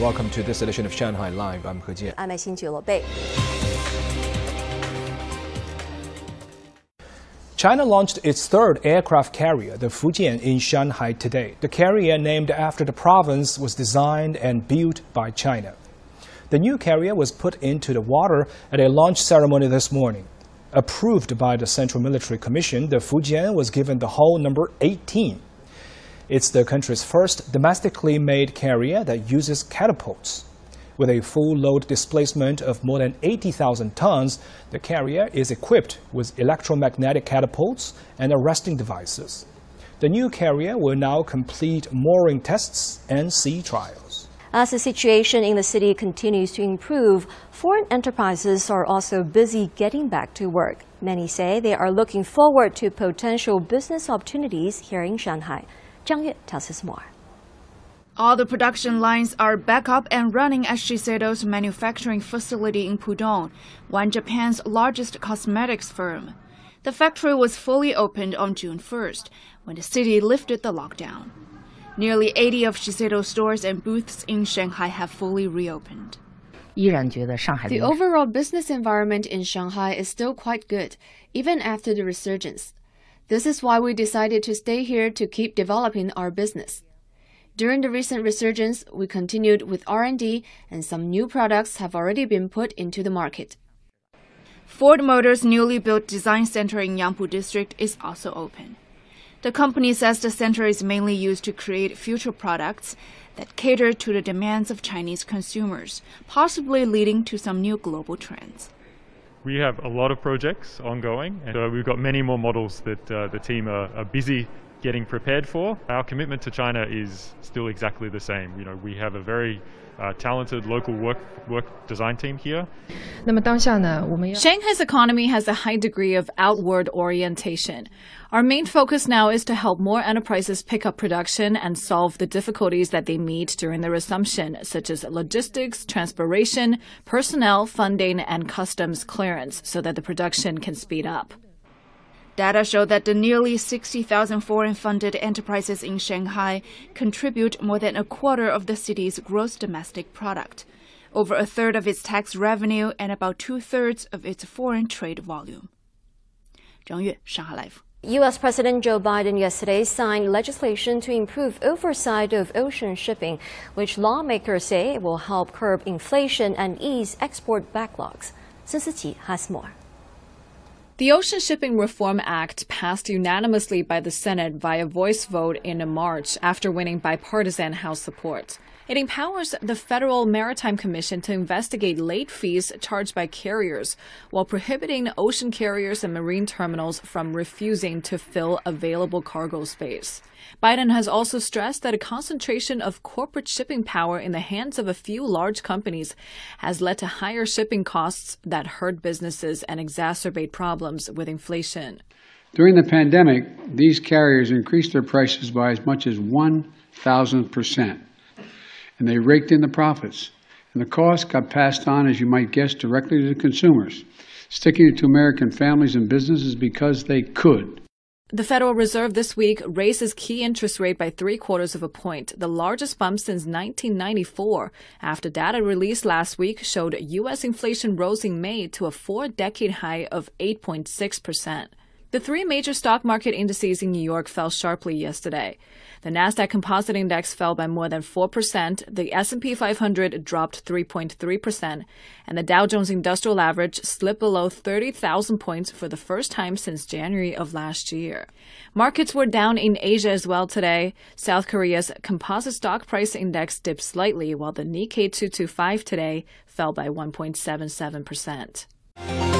Welcome to this edition of Shanghai Live. I'm He Jian. I'm Xin Bei. China launched its third aircraft carrier, the Fujian, in Shanghai today. The carrier, named after the province, was designed and built by China. The new carrier was put into the water at a launch ceremony this morning. Approved by the Central Military Commission, the Fujian was given the hull number 18. It's the country's first domestically made carrier that uses catapults. With a full load displacement of more than 80,000 tons, the carrier is equipped with electromagnetic catapults and arresting devices. The new carrier will now complete mooring tests and sea trials. As the situation in the city continues to improve, foreign enterprises are also busy getting back to work. Many say they are looking forward to potential business opportunities here in Shanghai. Zhang Yue tells us more. All the production lines are back up and running at Shiseido's manufacturing facility in Pudong, one Japan's largest cosmetics firm. The factory was fully opened on June 1st, when the city lifted the lockdown. Nearly 80 of Shiseido stores and booths in Shanghai have fully reopened. The overall business environment in Shanghai is still quite good, even after the resurgence. This is why we decided to stay here to keep developing our business. During the recent resurgence, we continued with R&D and some new products have already been put into the market. Ford Motors' newly built design center in Yangpu district is also open. The company says the center is mainly used to create future products that cater to the demands of Chinese consumers, possibly leading to some new global trends. We have a lot of projects ongoing, and uh, we've got many more models that uh, the team are, are busy getting prepared for. Our commitment to China is still exactly the same. You know, we have a very uh, talented local work work design team here. Shanghai's economy has a high degree of outward orientation. Our main focus now is to help more enterprises pick up production and solve the difficulties that they meet during the resumption, such as logistics, transportation, personnel, funding, and customs clearance, so that the production can speed up. Data show that the nearly 60,000 foreign funded enterprises in Shanghai contribute more than a quarter of the city's gross domestic product, over a third of its tax revenue, and about two thirds of its foreign trade volume. Zhang Yue, Shanghai Live. U.S. President Joe Biden yesterday signed legislation to improve oversight of ocean shipping, which lawmakers say will help curb inflation and ease export backlogs. Sun Siqi has more. The Ocean Shipping Reform Act passed unanimously by the Senate via voice vote in March after winning bipartisan House support. It empowers the Federal Maritime Commission to investigate late fees charged by carriers while prohibiting ocean carriers and marine terminals from refusing to fill available cargo space. Biden has also stressed that a concentration of corporate shipping power in the hands of a few large companies has led to higher shipping costs that hurt businesses and exacerbate problems with inflation. During the pandemic, these carriers increased their prices by as much as 1,000%, and they raked in the profits. And the cost got passed on, as you might guess, directly to the consumers, sticking it to American families and businesses because they could. The Federal Reserve this week raises key interest rate by three quarters of a point, the largest bump since 1994, after data released last week showed U.S. inflation rose in May to a four decade high of 8.6%. The three major stock market indices in New York fell sharply yesterday. The Nasdaq Composite Index fell by more than 4%, the S&P 500 dropped 3.3%, and the Dow Jones Industrial Average slipped below 30,000 points for the first time since January of last year. Markets were down in Asia as well today. South Korea's Composite Stock Price Index dipped slightly while the Nikkei 225 today fell by 1.77%.